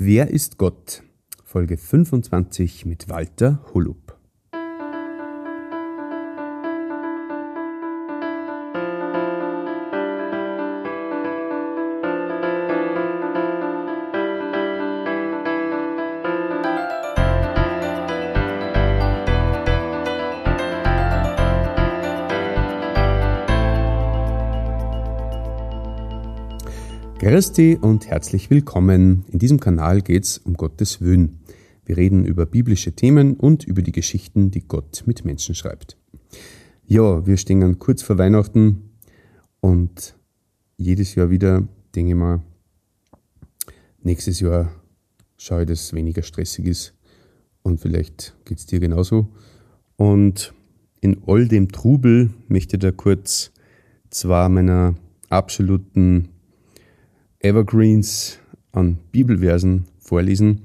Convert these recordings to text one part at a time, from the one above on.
Wer ist Gott? Folge 25 mit Walter Holub. Christi und herzlich willkommen. In diesem Kanal geht es um Gottes Willen. Wir reden über biblische Themen und über die Geschichten, die Gott mit Menschen schreibt. Ja, wir stehen kurz vor Weihnachten und jedes Jahr wieder denke ich mal, nächstes Jahr schaue ich, dass es weniger stressig ist und vielleicht geht es dir genauso. Und in all dem Trubel möchte ich da kurz zwei meiner absoluten Evergreens an Bibelversen vorlesen,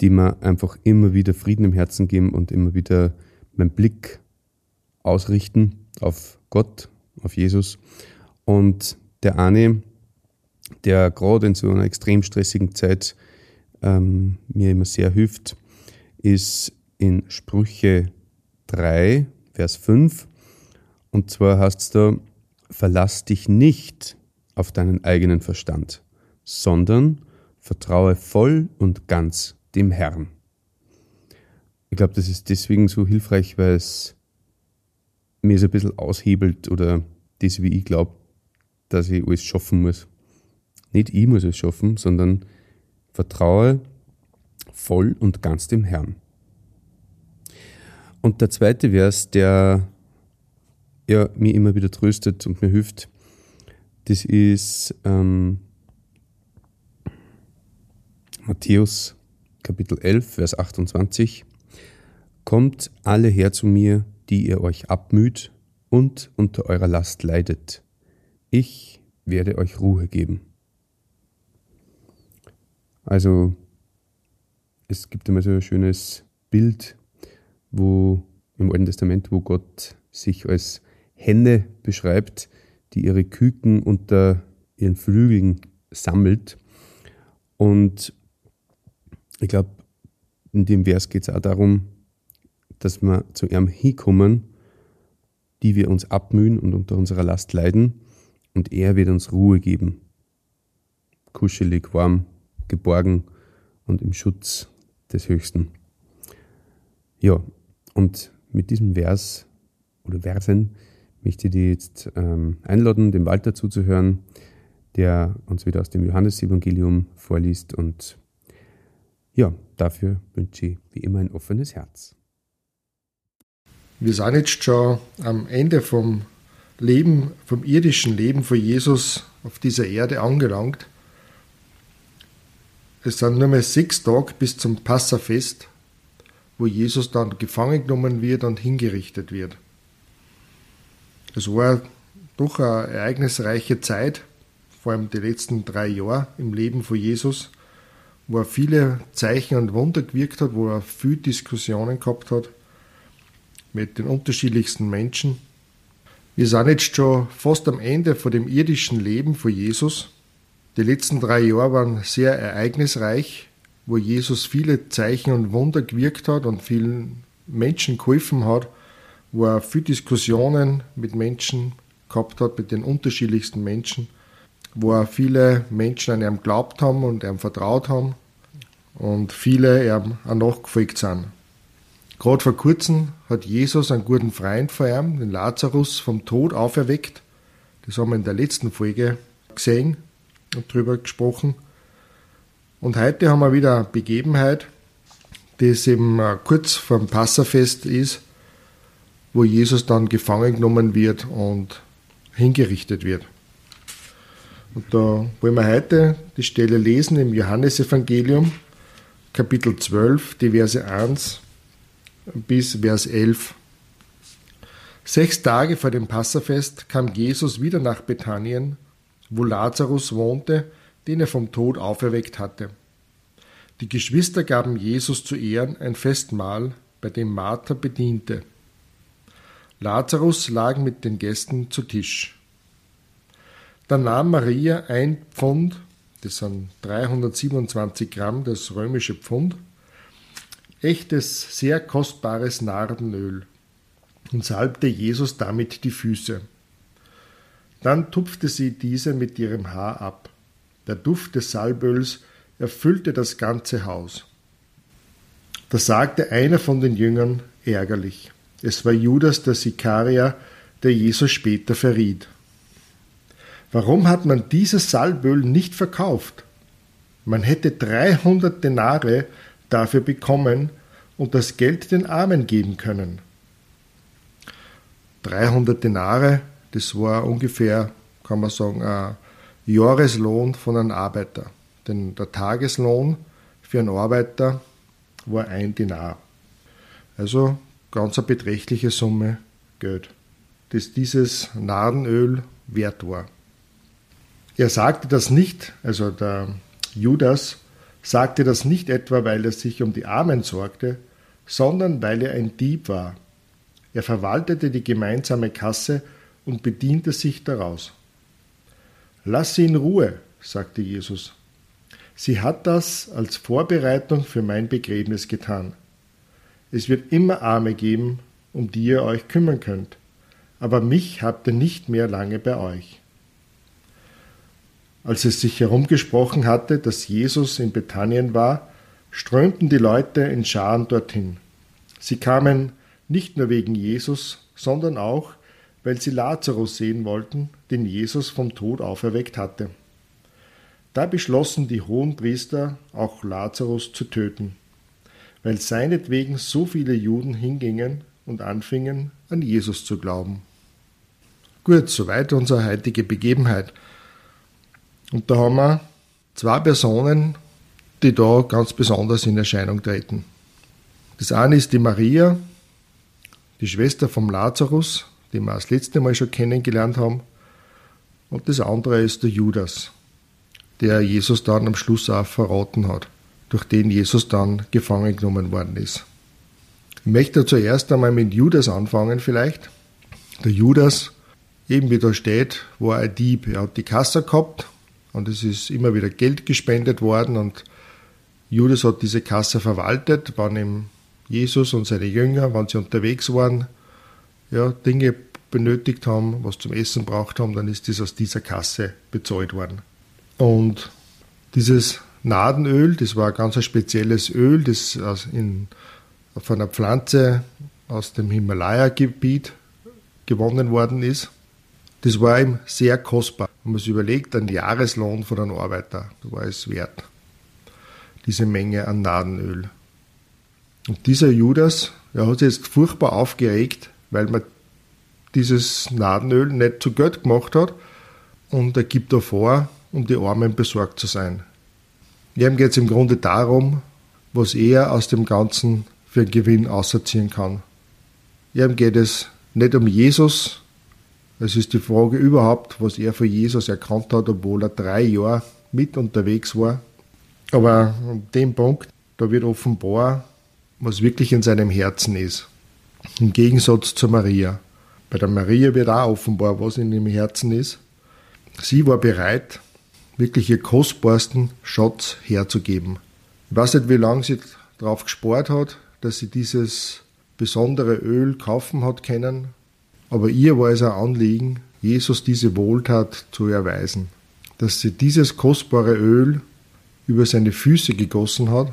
die mir einfach immer wieder Frieden im Herzen geben und immer wieder meinen Blick ausrichten auf Gott, auf Jesus. Und der eine, der gerade in so einer extrem stressigen Zeit ähm, mir immer sehr hilft, ist in Sprüche 3, Vers 5. Und zwar heißt es da, verlass dich nicht auf deinen eigenen Verstand, sondern vertraue voll und ganz dem Herrn. Ich glaube, das ist deswegen so hilfreich, weil es mir so ein bisschen aushebelt oder das, wie ich glaube, dass ich alles schaffen muss. Nicht ich muss es schaffen, sondern vertraue voll und ganz dem Herrn. Und der zweite Vers, der ja, mir immer wieder tröstet und mir hilft, das ist ähm, Matthäus Kapitel 11, Vers 28. Kommt alle her zu mir, die ihr euch abmüht und unter eurer Last leidet. Ich werde euch Ruhe geben. Also, es gibt immer so ein schönes Bild, wo im Alten Testament, wo Gott sich als Henne beschreibt, die ihre Küken unter ihren Flügeln sammelt. Und ich glaube, in dem Vers geht es auch darum, dass wir zu ihm hinkommen, die wir uns abmühen und unter unserer Last leiden, und er wird uns Ruhe geben. Kuschelig, warm, geborgen und im Schutz des Höchsten. Ja, und mit diesem Vers oder Versen möchte dich jetzt ähm, einladen, dem Walter zuzuhören, der uns wieder aus dem Johannesevangelium vorliest. Und ja, dafür wünsche ich wie immer ein offenes Herz. Wir sind jetzt schon am Ende vom Leben, vom irdischen Leben von Jesus auf dieser Erde angelangt. Es sind nur mehr sechs Tage bis zum Passafest, wo Jesus dann gefangen genommen wird und hingerichtet wird. Es war doch eine ereignisreiche Zeit, vor allem die letzten drei Jahre im Leben von Jesus, wo er viele Zeichen und Wunder gewirkt hat, wo er viele Diskussionen gehabt hat mit den unterschiedlichsten Menschen. Wir sind jetzt schon fast am Ende von dem irdischen Leben von Jesus. Die letzten drei Jahre waren sehr ereignisreich, wo Jesus viele Zeichen und Wunder gewirkt hat und vielen Menschen geholfen hat, wo er viele Diskussionen mit Menschen gehabt hat, mit den unterschiedlichsten Menschen, wo er viele Menschen an ihm geglaubt haben und ihm vertraut haben und viele ihm auch nachgefolgt sind. Gerade vor kurzem hat Jesus einen guten Freund von ihm, den Lazarus, vom Tod auferweckt. Das haben wir in der letzten Folge gesehen und darüber gesprochen. Und heute haben wir wieder eine Begebenheit, die eben kurz vor dem Passafest ist wo Jesus dann gefangen genommen wird und hingerichtet wird. Und da wollen wir heute die Stelle lesen im Johannesevangelium, Kapitel 12, die Verse 1 bis Vers 11. Sechs Tage vor dem Passafest kam Jesus wieder nach Bethanien, wo Lazarus wohnte, den er vom Tod auferweckt hatte. Die Geschwister gaben Jesus zu Ehren ein Festmahl, bei dem Martha bediente. Lazarus lag mit den Gästen zu Tisch. Da nahm Maria ein Pfund das sind 327 Gramm, das römische Pfund, echtes, sehr kostbares Nardenöl und salbte Jesus damit die Füße. Dann tupfte sie diese mit ihrem Haar ab. Der Duft des Salböls erfüllte das ganze Haus. Da sagte einer von den Jüngern ärgerlich. Es war Judas der Sikarier, der Jesus später verriet. Warum hat man dieses Salböl nicht verkauft? Man hätte 300 Denare dafür bekommen und das Geld den Armen geben können. 300 Denare, das war ungefähr, kann man sagen, ein Jahreslohn von einem Arbeiter. Denn der Tageslohn für einen Arbeiter war ein Dinar. Also ganz eine beträchtliche Summe Geld, das dieses Nadenöl wert war. Er sagte das nicht, also der Judas sagte das nicht etwa, weil er sich um die Armen sorgte, sondern weil er ein Dieb war. Er verwaltete die gemeinsame Kasse und bediente sich daraus. Lass sie in Ruhe, sagte Jesus. Sie hat das als Vorbereitung für mein Begräbnis getan. Es wird immer Arme geben, um die ihr euch kümmern könnt, aber mich habt ihr nicht mehr lange bei euch. Als es sich herumgesprochen hatte, dass Jesus in Bethanien war, strömten die Leute in Scharen dorthin. Sie kamen nicht nur wegen Jesus, sondern auch, weil sie Lazarus sehen wollten, den Jesus vom Tod auferweckt hatte. Da beschlossen die Hohenpriester, auch Lazarus zu töten, weil seinetwegen so viele Juden hingingen und anfingen, an Jesus zu glauben. Gut, soweit unsere heutige Begebenheit. Und da haben wir zwei Personen, die da ganz besonders in Erscheinung treten. Das eine ist die Maria, die Schwester vom Lazarus, die wir das letzte Mal schon kennengelernt haben. Und das andere ist der Judas, der Jesus dann am Schluss auch verraten hat, durch den Jesus dann gefangen genommen worden ist. Ich möchte zuerst einmal mit Judas anfangen vielleicht. Der Judas, eben wie da steht, war ein Dieb. Er hat die Kasse gehabt und es ist immer wieder Geld gespendet worden und Judas hat diese Kasse verwaltet, wann ihm Jesus und seine Jünger, wenn sie unterwegs waren, ja, Dinge benötigt haben, was zum Essen braucht haben, dann ist das aus dieser Kasse bezahlt worden. Und dieses Nadenöl, das war ein ganz spezielles Öl, das in, von einer Pflanze aus dem Himalaya-Gebiet gewonnen worden ist. Das war ihm sehr kostbar. Wenn man sich überlegt, ein Jahreslohn von einem Arbeiter, war es wert. Diese Menge an Nadenöl. Und dieser Judas, er hat sich jetzt furchtbar aufgeregt, weil man dieses Nadenöl nicht zu Geld gemacht hat und er gibt davor, um die Armen besorgt zu sein. Ihm geht es im Grunde darum, was er aus dem Ganzen für einen Gewinn auserziehen kann. Ihm geht es nicht um Jesus, es ist die Frage überhaupt, was er für Jesus erkannt hat, obwohl er drei Jahre mit unterwegs war. Aber an dem Punkt, da wird offenbar, was wirklich in seinem Herzen ist. Im Gegensatz zur Maria. Bei der Maria wird auch offenbar, was in ihrem Herzen ist. Sie war bereit, wirklich ihr kostbarsten Schatz herzugeben. Ich weiß nicht, wie lange sie darauf gespart hat, dass sie dieses besondere Öl kaufen hat können, aber ihr war es ein Anliegen, Jesus diese Wohltat zu erweisen, dass sie dieses kostbare Öl über seine Füße gegossen hat,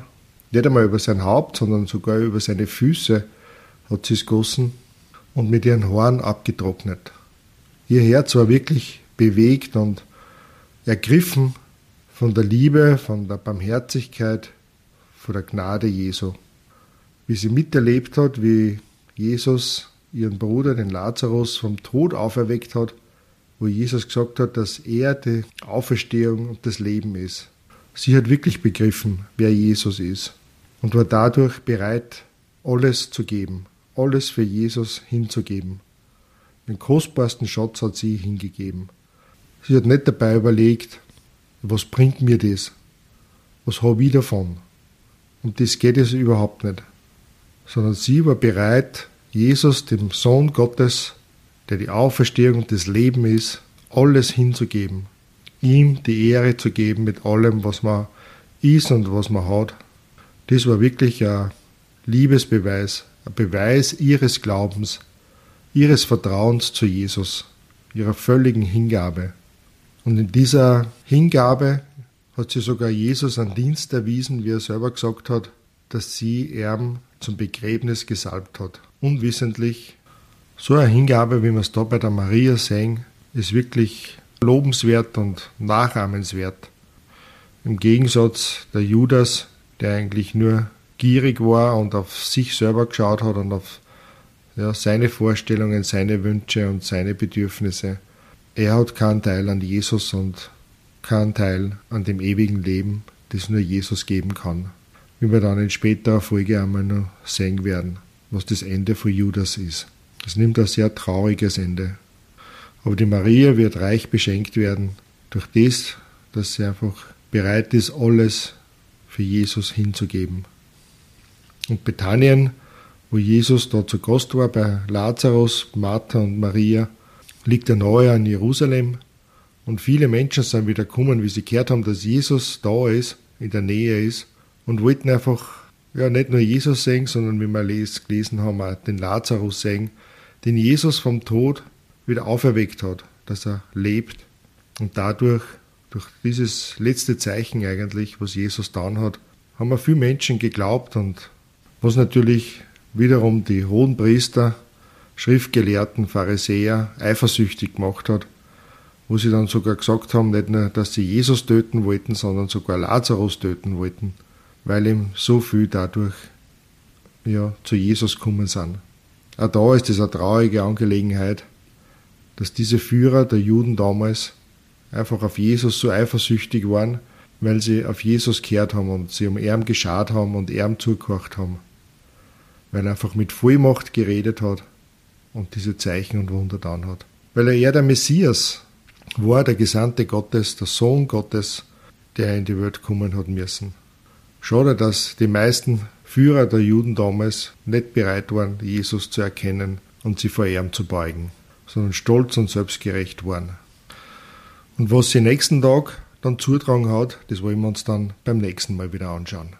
nicht einmal über sein Haupt, sondern sogar über seine Füße hat sie es gossen und mit ihren Haaren abgetrocknet. Ihr Herz war wirklich bewegt und ergriffen von der Liebe, von der Barmherzigkeit, von der Gnade Jesu. Wie sie miterlebt hat, wie Jesus ihren Bruder, den Lazarus, vom Tod auferweckt hat, wo Jesus gesagt hat, dass er die Auferstehung und das Leben ist. Sie hat wirklich begriffen, wer Jesus ist und war dadurch bereit, alles zu geben, alles für Jesus hinzugeben. Den kostbarsten Schatz hat sie hingegeben. Sie hat nicht dabei überlegt, was bringt mir das? Was habe ich davon? Und das geht es überhaupt nicht. Sondern sie war bereit, Jesus, dem Sohn Gottes, der die Auferstehung und das Leben ist, alles hinzugeben. ihm die Ehre zu geben mit allem, was man ist und was man hat. Das war wirklich ein Liebesbeweis, ein Beweis ihres Glaubens, ihres Vertrauens zu Jesus, ihrer völligen Hingabe. Und in dieser Hingabe hat sie sogar Jesus einen Dienst erwiesen, wie er selber gesagt hat, dass sie ihm zum Begräbnis gesalbt hat. Unwissentlich. So eine Hingabe, wie wir es da bei der Maria sehen, ist wirklich lobenswert und nachahmenswert. Im Gegensatz der Judas, der eigentlich nur gierig war und auf sich selber geschaut hat und auf ja, seine Vorstellungen, seine Wünsche und seine Bedürfnisse. Er hat keinen Teil an Jesus und keinen Teil an dem ewigen Leben, das nur Jesus geben kann. Wie wir dann in späterer Folge einmal noch sehen werden, was das Ende von Judas ist. Es nimmt ein sehr trauriges Ende. Aber die Maria wird reich beschenkt werden durch das, dass sie einfach bereit ist, alles für Jesus hinzugeben. Und Bethanien, wo Jesus da zu Gast war, bei Lazarus, Martha und Maria, liegt er nahe an Jerusalem. Und viele Menschen sind wieder gekommen, wie sie gehört haben, dass Jesus da ist, in der Nähe ist, und wollten einfach ja, nicht nur Jesus sehen, sondern wie wir gelesen haben, auch den Lazarus sehen, den Jesus vom Tod wieder auferweckt hat, dass er lebt. Und dadurch, durch dieses letzte Zeichen eigentlich, was Jesus dann hat, haben wir viele Menschen geglaubt. Und was natürlich wiederum die hohen Priester, Schriftgelehrten, Pharisäer eifersüchtig gemacht hat, wo sie dann sogar gesagt haben, nicht nur, dass sie Jesus töten wollten, sondern sogar Lazarus töten wollten, weil ihm so viel dadurch ja, zu Jesus gekommen sind. Auch da ist es eine traurige Angelegenheit, dass diese Führer der Juden damals einfach auf Jesus so eifersüchtig waren, weil sie auf Jesus gehört haben und sie um ihn geschaut haben und ihm zugehört haben. Weil er einfach mit Vollmacht geredet hat und diese Zeichen und Wunder dann hat. Weil er eher der Messias war, der Gesandte Gottes, der Sohn Gottes, der in die Welt kommen hat müssen. Schade, dass die meisten Führer der Juden damals nicht bereit waren, Jesus zu erkennen und sie vor ihm zu beugen sondern stolz und selbstgerecht waren. Und was sie nächsten Tag dann zutragen hat, das wollen wir uns dann beim nächsten Mal wieder anschauen.